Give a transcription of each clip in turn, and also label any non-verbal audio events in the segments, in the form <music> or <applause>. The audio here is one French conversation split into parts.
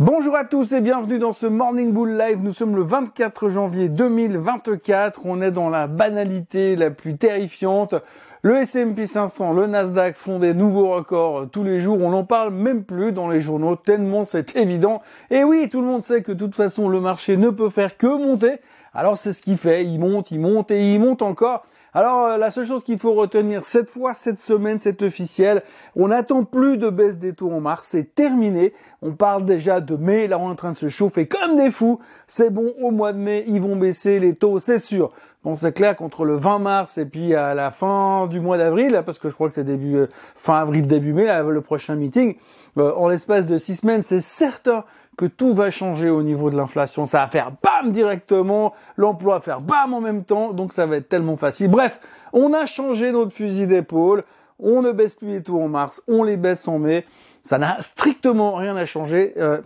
Bonjour à tous et bienvenue dans ce Morning Bull Live. Nous sommes le 24 janvier 2024. On est dans la banalité la plus terrifiante. Le S&P 500, le Nasdaq font des nouveaux records tous les jours. On n'en parle même plus dans les journaux tellement c'est évident. Et oui, tout le monde sait que de toute façon le marché ne peut faire que monter. Alors c'est ce qu'il fait. Il monte, il monte et il monte encore. Alors euh, la seule chose qu'il faut retenir cette fois, cette semaine, c'est officiel. On n'attend plus de baisse des taux en mars, c'est terminé. On parle déjà de mai, là on est en train de se chauffer comme des fous. C'est bon, au mois de mai, ils vont baisser les taux, c'est sûr. Bon, c'est clair qu'entre le 20 mars et puis à la fin du mois d'avril, parce que je crois que c'est début euh, fin avril, début mai, là, le prochain meeting, euh, en l'espace de six semaines, c'est certain que tout va changer au niveau de l'inflation. Ça va faire bam directement, l'emploi va faire bam en même temps, donc ça va être tellement facile. Bref, on a changé notre fusil d'épaule. On ne baisse plus les taux en mars, on les baisse en mai. Ça n'a strictement rien à changer. Euh,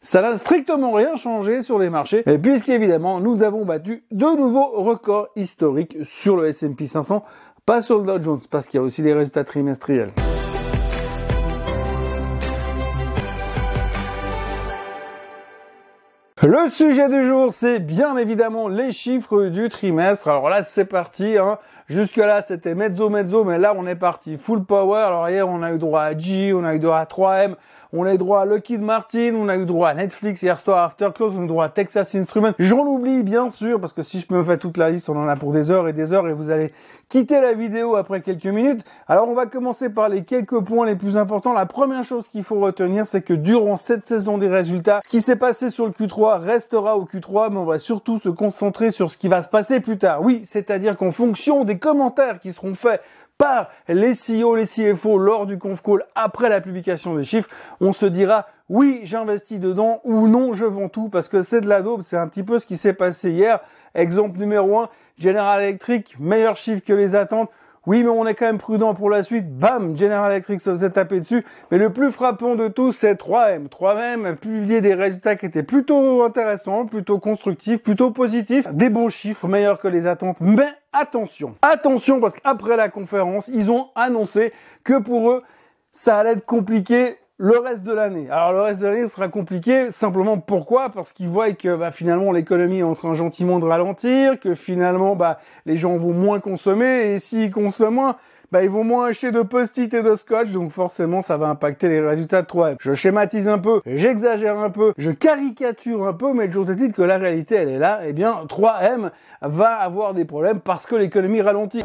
ça n'a strictement rien changé sur les marchés, puisqu'évidemment, nous avons battu de nouveaux records historiques sur le S&P 500, pas sur le Dow Jones, parce qu'il y a aussi les résultats trimestriels. Le sujet du jour, c'est bien évidemment les chiffres du trimestre. Alors là, c'est parti. Hein. Jusque là, c'était mezzo mezzo, mais là, on est parti full power. Alors hier, on a eu droit à G, on a eu droit à 3M, on a eu droit à Lockheed Martin, on a eu droit à Netflix hier soir After Close, on a eu droit à Texas Instruments. J'en oublie bien sûr parce que si je me fais toute la liste, on en a pour des heures et des heures et vous allez quitter la vidéo après quelques minutes. Alors on va commencer par les quelques points les plus importants. La première chose qu'il faut retenir, c'est que durant cette saison des résultats, ce qui s'est passé sur le Q3 restera au Q3, mais on va surtout se concentrer sur ce qui va se passer plus tard. Oui, c'est-à-dire qu'en fonction des commentaires qui seront faits par les CEO, les CFO lors du conf call après la publication des chiffres, on se dira oui, j'investis dedans ou non, je vends tout parce que c'est de la daube. C'est un petit peu ce qui s'est passé hier. Exemple numéro 1, General Electric, meilleur chiffre que les attentes. Oui, mais on est quand même prudent pour la suite. Bam, General Electric se faisait taper dessus. Mais le plus frappant de tout, c'est 3M. 3M a publié des résultats qui étaient plutôt intéressants, plutôt constructifs, plutôt positifs. Des bons chiffres, meilleurs que les attentes. Mais attention, attention, parce qu'après la conférence, ils ont annoncé que pour eux, ça allait être compliqué le reste de l'année. Alors le reste de l'année sera compliqué, simplement pourquoi? Parce qu'ils voient que bah, finalement l'économie est en train gentiment de ralentir, que finalement bah, les gens vont moins consommer, et s'ils consomment moins, bah, ils vont moins acheter de post-it et de scotch, donc forcément ça va impacter les résultats de 3M. Je schématise un peu, j'exagère un peu, je caricature un peu, mais toujours est-il que la réalité elle est là, eh bien 3M va avoir des problèmes parce que l'économie ralentit.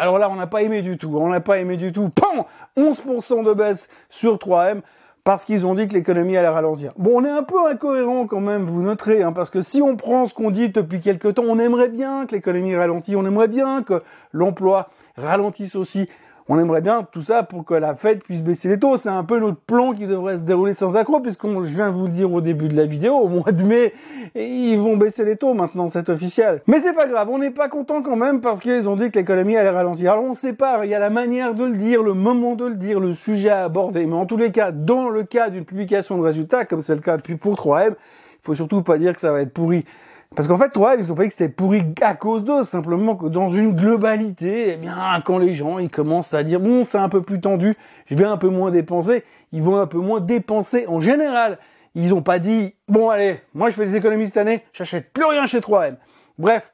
Alors là, on n'a pas aimé du tout. On n'a pas aimé du tout. Pam 11% de baisse sur 3M parce qu'ils ont dit que l'économie allait ralentir. Bon, on est un peu incohérent quand même, vous noterez, hein, parce que si on prend ce qu'on dit depuis quelque temps, on aimerait bien que l'économie ralentisse, on aimerait bien que l'emploi ralentisse aussi. On aimerait bien tout ça pour que la Fed puisse baisser les taux. C'est un peu notre plan qui devrait se dérouler sans accroc, puisqu'on, je viens de vous le dire au début de la vidéo, au mois de mai, ils vont baisser les taux maintenant, c'est officiel. Mais c'est pas grave, on n'est pas content quand même parce qu'ils ont dit que l'économie allait ralentir. Alors on sépare, il y a la manière de le dire, le moment de le dire, le sujet à aborder. Mais en tous les cas, dans le cas d'une publication de résultats, comme c'est le cas depuis pour 3M, il faut surtout pas dire que ça va être pourri. Parce qu'en fait, toi, ils ont pas dit que c'était pourri à cause d'eux, simplement que dans une globalité, eh bien, quand les gens, ils commencent à dire, bon, c'est un peu plus tendu, je vais un peu moins dépenser, ils vont un peu moins dépenser en général. Ils ont pas dit, bon, allez, moi, je fais des économies cette année, j'achète plus rien chez 3M. Bref,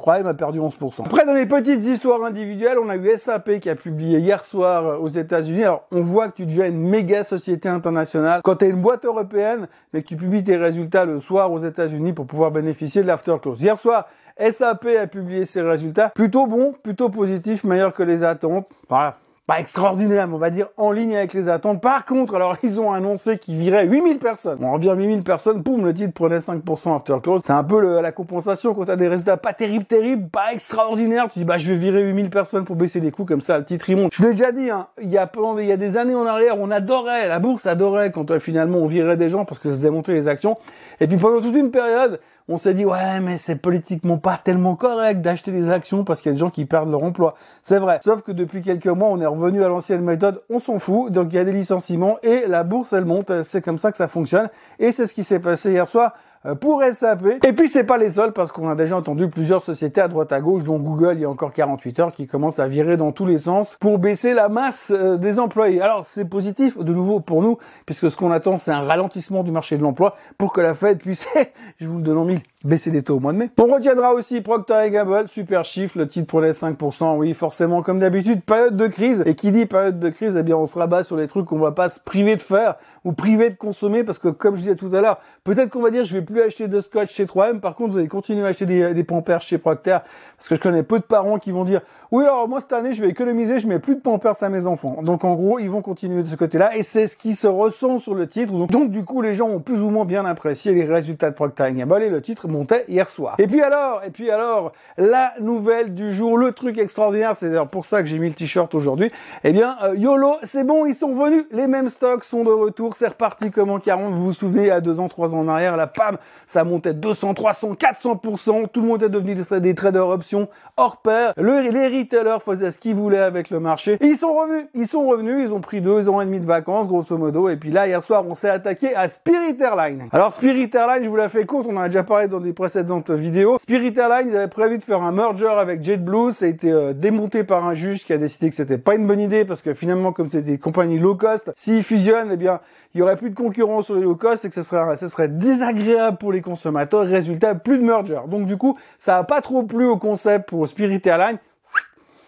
3M a perdu 11%. Après, dans les petites histoires individuelles, on a eu SAP qui a publié hier soir euh, aux États-Unis. Alors, on voit que tu deviens une méga société internationale quand tu es une boîte européenne, mais que tu publies tes résultats le soir aux États-Unis pour pouvoir bénéficier de l'afterclose. Hier soir, SAP a publié ses résultats. Plutôt bon, plutôt positif, meilleur que les attentes. Voilà pas extraordinaire, mais on va dire en ligne avec les attentes. Par contre, alors <laughs> ils ont annoncé qu'ils viraient 8000 personnes. On revient 8000 personnes, boum, le titre prenait 5% after close. C'est un peu la compensation quand t'as des résultats pas terribles, terribles, pas extraordinaires. Tu dis, bah, je vais virer 8000 personnes pour baisser les coûts, comme ça, le titre. Je l'ai déjà dit, hein, il y a pendant, il y a des années en arrière, on adorait, la bourse adorait quand euh, finalement on virait des gens parce que ça faisait monter les actions. Et puis pendant toute une période, on s'est dit ouais mais c'est politiquement pas tellement correct d'acheter des actions parce qu'il y a des gens qui perdent leur emploi. C'est vrai. Sauf que depuis quelques mois on est revenu à l'ancienne méthode, on s'en fout, donc il y a des licenciements et la bourse elle monte, c'est comme ça que ça fonctionne et c'est ce qui s'est passé hier soir. Euh, pour SAP. Et puis c'est pas les seuls parce qu'on a déjà entendu plusieurs sociétés à droite à gauche, dont Google il y a encore 48 heures, qui commencent à virer dans tous les sens pour baisser la masse euh, des employés. Alors c'est positif de nouveau pour nous, puisque ce qu'on attend c'est un ralentissement du marché de l'emploi pour que la Fed puisse, <laughs> je vous le donne en mille, baisser les taux au mois de mai. On retiendra aussi Procter Gamble, super chiffre, le titre pour les 5%, oui forcément comme d'habitude, période de crise. Et qui dit période de crise, eh bien on se rabat sur les trucs qu'on va pas se priver de faire ou priver de consommer parce que comme je disais tout à l'heure, peut-être qu'on va dire je vais plus acheter de scotch chez 3M, par contre vous allez continuer à acheter des, des pampers chez Procter parce que je connais peu de parents qui vont dire oui alors moi cette année je vais économiser, je mets plus de pampers à mes enfants. Donc en gros ils vont continuer de ce côté-là et c'est ce qui se ressent sur le titre. Donc, donc du coup les gens ont plus ou moins bien apprécié les résultats de Procter Gamble et le titre montait hier soir. Et puis alors, et puis alors, la nouvelle du jour, le truc extraordinaire, c'est d'ailleurs pour ça que j'ai mis le t-shirt aujourd'hui. Eh bien, euh, YOLO, c'est bon, ils sont venus, les mêmes stocks sont de retour, c'est reparti comme en 40, vous vous souvenez, à deux ans, trois ans en arrière, la PAM, ça montait 200, 300, 400%, tout le monde est devenu des, traders options hors pair, le, les retailers faisaient ce qu'ils voulaient avec le marché, ils sont revenus, ils sont revenus, ils ont pris deux ans et demi de vacances, grosso modo, et puis là, hier soir, on s'est attaqué à Spirit Airlines. Alors, Spirit Airlines, je vous la fais courte, on en a déjà parlé dans des précédentes vidéos. Spirit Airlines avait prévu de faire un merger avec JetBlue, ça a été euh, démonté par un juge qui a décidé que c'était pas une bonne idée parce que finalement, comme c'était des compagnies low cost, s'ils fusionnent, eh bien, il y aurait plus de concurrence sur les low cost et que ce serait, ce serait désagréable pour les consommateurs. Résultat, plus de merger. Donc du coup, ça a pas trop plu au concept pour Spirit Airlines.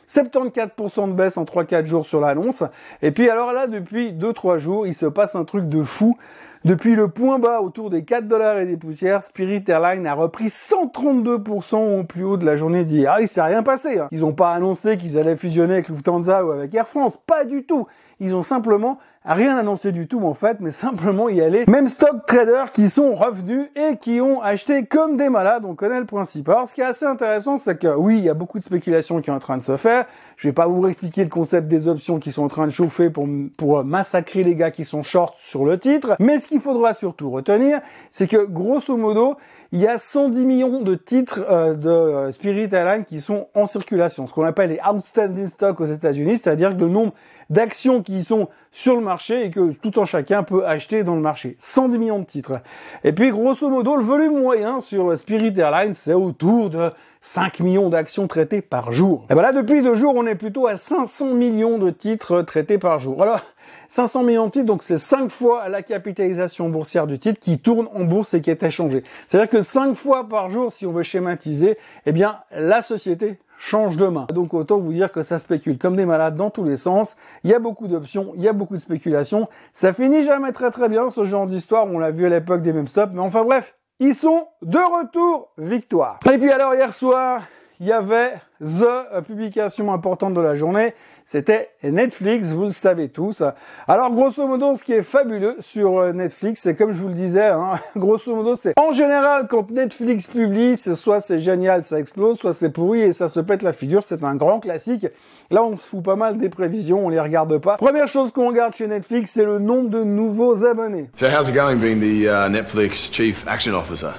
74% de baisse en 3-4 jours sur l'annonce. Et puis alors là, depuis 2-3 jours, il se passe un truc de fou. Depuis le point bas autour des 4 dollars et des poussières, Spirit Airlines a repris 132% au plus haut de la journée d'hier. Ah, il s'est rien passé. Hein. Ils n'ont pas annoncé qu'ils allaient fusionner avec Lufthansa ou avec Air France. Pas du tout. Ils ont simplement rien annoncé du tout en fait, mais simplement y aller. Même stock traders qui sont revenus et qui ont acheté comme des malades. On connaît le principe. Alors, ce qui est assez intéressant, c'est que oui, il y a beaucoup de spéculation qui est en train de se faire. Je vais pas vous expliquer le concept des options qui sont en train de chauffer pour, pour massacrer les gars qui sont short sur le titre. Mais qu'il faudra surtout retenir, c'est que grosso modo, il y a 110 millions de titres euh, de euh, Spirit Airlines qui sont en circulation, ce qu'on appelle les outstanding stocks aux États-Unis, c'est-à-dire le nombre d'actions qui sont sur le marché et que tout en chacun peut acheter dans le marché. 110 millions de titres. Et puis grosso modo, le volume moyen sur Spirit Airlines, c'est autour de 5 millions d'actions traitées par jour. Et ben là, depuis deux jours, on est plutôt à 500 millions de titres traités par jour. Alors, 500 millions de titres, donc c'est 5 fois la capitalisation boursière du titre qui tourne en bourse et qui est échangé. C'est-à-dire que 5 fois par jour, si on veut schématiser, eh bien, la société change de main. Donc autant vous dire que ça spécule comme des malades dans tous les sens. Il y a beaucoup d'options, il y a beaucoup de spéculation. Ça finit jamais très très bien ce genre d'histoire. On l'a vu à l'époque des mêmes stops. Mais enfin bref, ils sont de retour victoire. Et puis alors hier soir, il y avait the publication importante de la journée, c'était Netflix, vous le savez tous. Alors grosso modo, ce qui est fabuleux sur euh, Netflix, c'est comme je vous le disais, hein, <laughs> grosso modo, c'est en général quand Netflix publie, c'est soit c'est génial, ça explose, soit c'est pourri et ça se pète la figure, c'est un grand classique. Là, on se fout pas mal des prévisions, on les regarde pas. Première chose qu'on regarde chez Netflix, c'est le nombre de nouveaux abonnés. So how's it going being the uh, Netflix Chief Action Officer?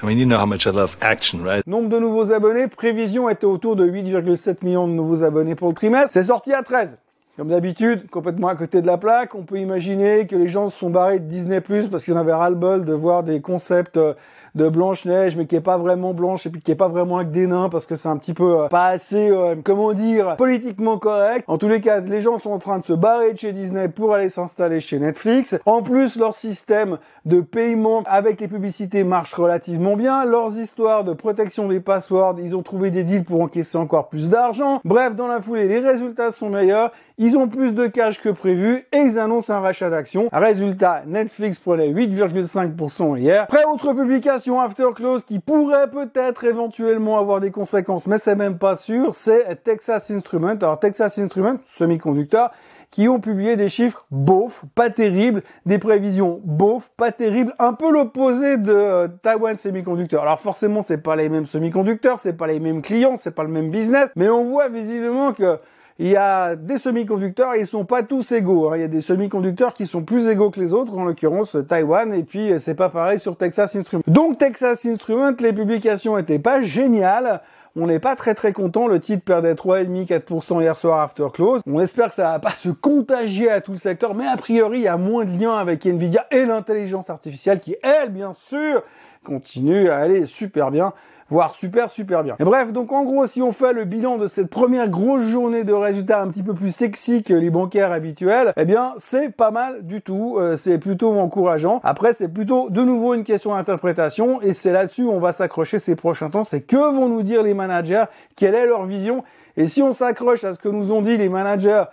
I mean, you know how much I love action, right? Nombre de nouveaux abonnés, prévision était autour de 8,7 millions de nouveaux abonnés pour le trimestre. C'est sorti à 13. Comme d'habitude, complètement à côté de la plaque, on peut imaginer que les gens se sont barrés de Disney parce qu'ils en avaient ras-le-bol de voir des concepts euh, de Blanche-Neige, mais qui est pas vraiment blanche et puis qui est pas vraiment avec des nains parce que c'est un petit peu euh, pas assez, euh, comment dire, politiquement correct. En tous les cas, les gens sont en train de se barrer de chez Disney pour aller s'installer chez Netflix. En plus, leur système de paiement avec les publicités marche relativement bien. Leurs histoires de protection des passwords, ils ont trouvé des deals pour encaisser encore plus d'argent. Bref, dans la foulée, les résultats sont meilleurs. Ils ont plus de cash que prévu et ils annoncent un rachat d'actions. Résultat, Netflix prenait 8,5% hier. Après, autre publication after close qui pourrait peut-être éventuellement avoir des conséquences, mais c'est même pas sûr, c'est Texas Instruments. Alors Texas Instruments, semi-conducteur, qui ont publié des chiffres beaufs, pas terribles, des prévisions beaufs, pas terribles, un peu l'opposé de euh, Taiwan Semiconductor. Alors forcément, c'est pas les mêmes semi-conducteurs, c'est pas les mêmes clients, c'est pas le même business, mais on voit visiblement que il y a des semi-conducteurs ils sont pas tous égaux. Hein. Il y a des semi-conducteurs qui sont plus égaux que les autres, en l'occurrence Taïwan, et puis c'est pas pareil sur Texas Instruments. Donc Texas Instruments, les publications étaient pas géniales. on n'est pas très très content. Le titre perdait 3,5, 4% hier soir after close. On espère que ça va pas se contagier à tout le secteur, mais a priori, il y a moins de liens avec Nvidia et l'intelligence artificielle qui, elle, bien sûr, continue à aller super bien voire super super bien. Et bref, donc en gros, si on fait le bilan de cette première grosse journée de résultats un petit peu plus sexy que les bancaires habituels, eh bien c'est pas mal du tout, euh, c'est plutôt encourageant. Après, c'est plutôt de nouveau une question d'interprétation et c'est là-dessus on va s'accrocher ces prochains temps. C'est que vont nous dire les managers, quelle est leur vision? Et si on s'accroche à ce que nous ont dit les managers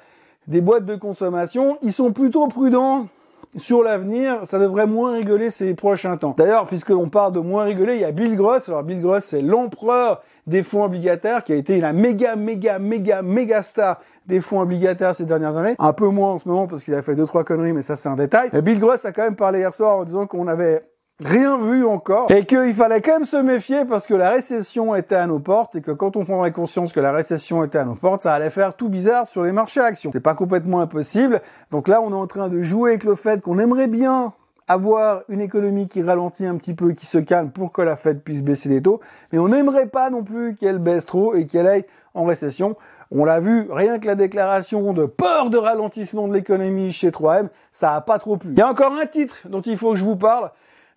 des boîtes de consommation, ils sont plutôt prudents sur l'avenir, ça devrait moins rigoler ces prochains temps. D'ailleurs, puisque l'on parle de moins rigoler, il y a Bill Gross. Alors Bill Gross, c'est l'empereur des fonds obligataires qui a été la méga, méga, méga, méga star des fonds obligataires ces dernières années. Un peu moins en ce moment parce qu'il a fait deux, trois conneries, mais ça c'est un détail. Bill Gross a quand même parlé hier soir en disant qu'on avait rien vu encore et qu'il fallait quand même se méfier parce que la récession était à nos portes et que quand on prendrait conscience que la récession était à nos portes, ça allait faire tout bizarre sur les marchés actions. C'est pas complètement impossible. Donc là, on est en train de jouer avec le fait qu'on aimerait bien avoir une économie qui ralentit un petit peu, qui se calme pour que la Fed puisse baisser les taux, mais on n'aimerait pas non plus qu'elle baisse trop et qu'elle aille en récession. On l'a vu, rien que la déclaration de peur de ralentissement de l'économie chez 3M, ça a pas trop plu. Il y a encore un titre dont il faut que je vous parle,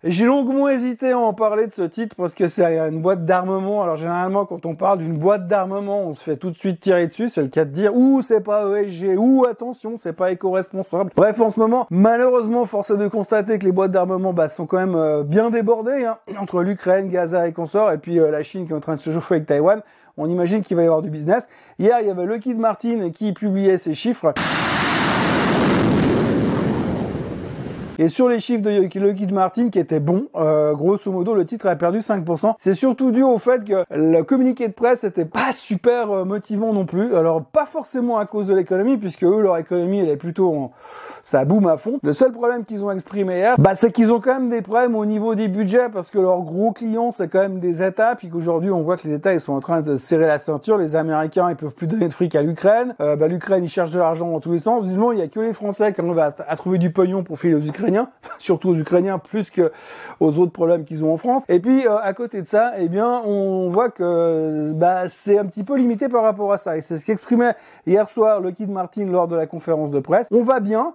j'ai longuement hésité à en parler de ce titre parce que c'est une boîte d'armement. Alors généralement, quand on parle d'une boîte d'armement, on se fait tout de suite tirer dessus. C'est le cas de dire ou c'est pas ESG ou attention, c'est pas éco-responsable. Bref, en ce moment, malheureusement, force est de constater que les boîtes d'armement bah, sont quand même euh, bien débordées hein, entre l'Ukraine, Gaza et consorts, et puis euh, la Chine qui est en train de se chauffer avec Taïwan. On imagine qu'il va y avoir du business. Hier, il y avait Lockheed Martin qui publiait ses chiffres. Et sur les chiffres de Lockheed Martin qui étaient bons, euh, grosso modo, le titre a perdu 5%. C'est surtout dû au fait que le communiqué de presse était pas super euh, motivant non plus. Alors pas forcément à cause de l'économie, puisque eux, leur économie, elle est plutôt en... ça boum à fond. Le seul problème qu'ils ont exprimé hier, bah, c'est qu'ils ont quand même des problèmes au niveau des budgets, parce que leurs gros clients, c'est quand même des États, puis qu'aujourd'hui, on voit que les États, ils sont en train de serrer la ceinture. Les Américains, ils peuvent plus donner de fric à l'Ukraine. Euh, bah, l'Ukraine, ils cherchent de l'argent dans tous les sens. Visiblement, il y a que les Français qui arrivent à, à trouver du pognon pour filer aux Ukrainiens <laughs> surtout aux Ukrainiens, plus que aux autres problèmes qu'ils ont en France. Et puis euh, à côté de ça, eh bien, on voit que bah, c'est un petit peu limité par rapport à ça. Et c'est ce qu'exprimait hier soir Lockheed Martin lors de la conférence de presse. On va bien,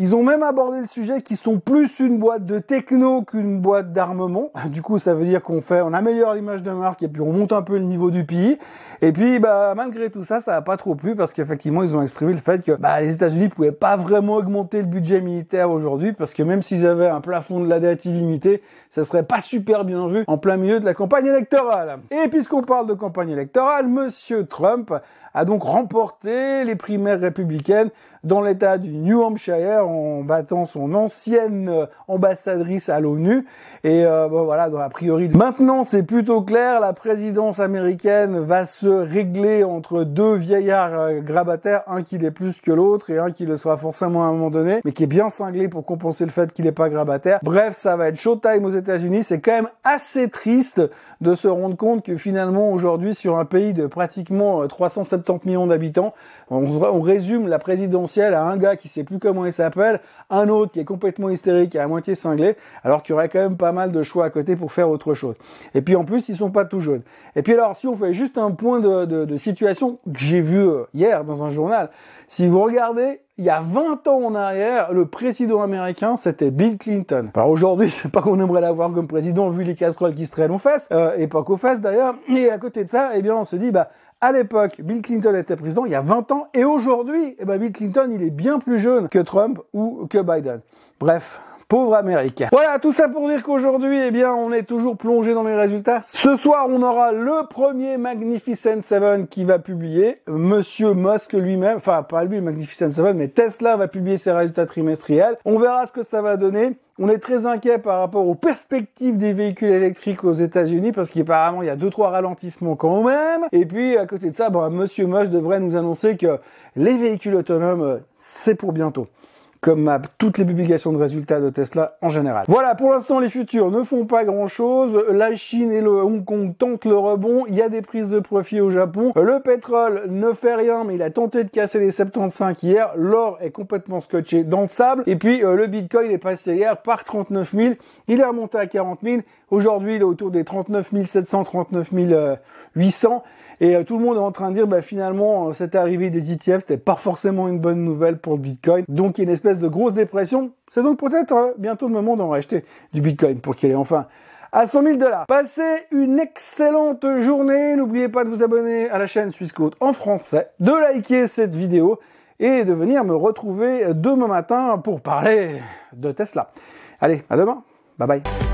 ils ont même abordé le sujet qui sont plus une boîte de techno qu'une boîte d'armement. <laughs> Du coup, ça veut dire qu'on fait, on améliore l'image de marque et puis on monte un peu le niveau du pays. Et puis, bah, malgré tout ça, ça n'a pas trop plu parce qu'effectivement, ils ont exprimé le fait que bah, les États-Unis pouvaient pas vraiment augmenter le budget militaire aujourd'hui parce que même s'ils avaient un plafond de la dette illimité, ça serait pas super bien vu en plein milieu de la campagne électorale. Et puisqu'on parle de campagne électorale, Monsieur Trump a donc remporté les primaires républicaines dans l'état du New Hampshire en battant son ancienne euh, ambassadrice à l'ONU. Et euh, bon, voilà, dans a priori. Maintenant, c'est plutôt clair, la présidence américaine va se régler entre deux vieillards euh, grabataires, un qui l'est plus que l'autre et un qui le sera forcément à un moment donné, mais qui est bien cinglé pour compenser le fait qu'il n'est pas grabataire. Bref, ça va être showtime aux États-Unis. C'est quand même assez triste de se rendre compte que finalement aujourd'hui, sur un pays de pratiquement 370 millions d'habitants, on, résume la à un gars qui sait plus comment il s'appelle, un autre qui est complètement hystérique et à moitié cinglé, alors qu'il y aurait quand même pas mal de choix à côté pour faire autre chose. Et puis en plus, ils sont pas tout jeunes. Et puis alors, si on fait juste un point de, de, situation que j'ai vu euh, hier dans un journal, si vous regardez, il y a 20 ans en arrière, le président américain, c'était Bill Clinton. Alors aujourd'hui, <laughs> c'est pas qu'on aimerait l'avoir comme président vu les casseroles qui se traînent aux fesses, euh, et pas qu'aux fesses d'ailleurs. Et à côté de ça, eh bien, on se dit, bah, à l'époque, Bill Clinton était président il y a 20 ans, et aujourd'hui, eh ben Bill Clinton, il est bien plus jeune que Trump ou que Biden. Bref, Pauvre Américain. Voilà, tout ça pour dire qu'aujourd'hui, eh bien, on est toujours plongé dans les résultats. Ce soir, on aura le premier Magnificent Seven qui va publier. Monsieur Musk lui-même, enfin, pas lui, Magnificent Seven, mais Tesla va publier ses résultats trimestriels. On verra ce que ça va donner. On est très inquiet par rapport aux perspectives des véhicules électriques aux États-Unis parce qu'apparemment il y a deux trois ralentissements quand même. Et puis à côté de ça, bon, Monsieur Musk devrait nous annoncer que les véhicules autonomes c'est pour bientôt. Comme toutes les publications de résultats de Tesla en général. Voilà, pour l'instant, les futurs ne font pas grand-chose. La Chine et le Hong Kong tentent le rebond. Il y a des prises de profit au Japon. Le pétrole ne fait rien, mais il a tenté de casser les 75 hier. L'or est complètement scotché dans le sable. Et puis, euh, le Bitcoin est passé hier par 39 000. Il est remonté à 40 000. Aujourd'hui, il est autour des 39 700, 39 800. Et euh, tout le monde est en train de dire, bah, finalement, euh, cette arrivée des ETF, c'était pas forcément une bonne nouvelle pour le Bitcoin. Donc, il y a une espèce de grosse dépression. C'est donc peut-être euh, bientôt le moment d'en racheter du Bitcoin pour qu'il ait enfin à 100 000 dollars. Passez une excellente journée. N'oubliez pas de vous abonner à la chaîne Suisse en français, de liker cette vidéo et de venir me retrouver demain matin pour parler de Tesla. Allez, à demain. Bye bye.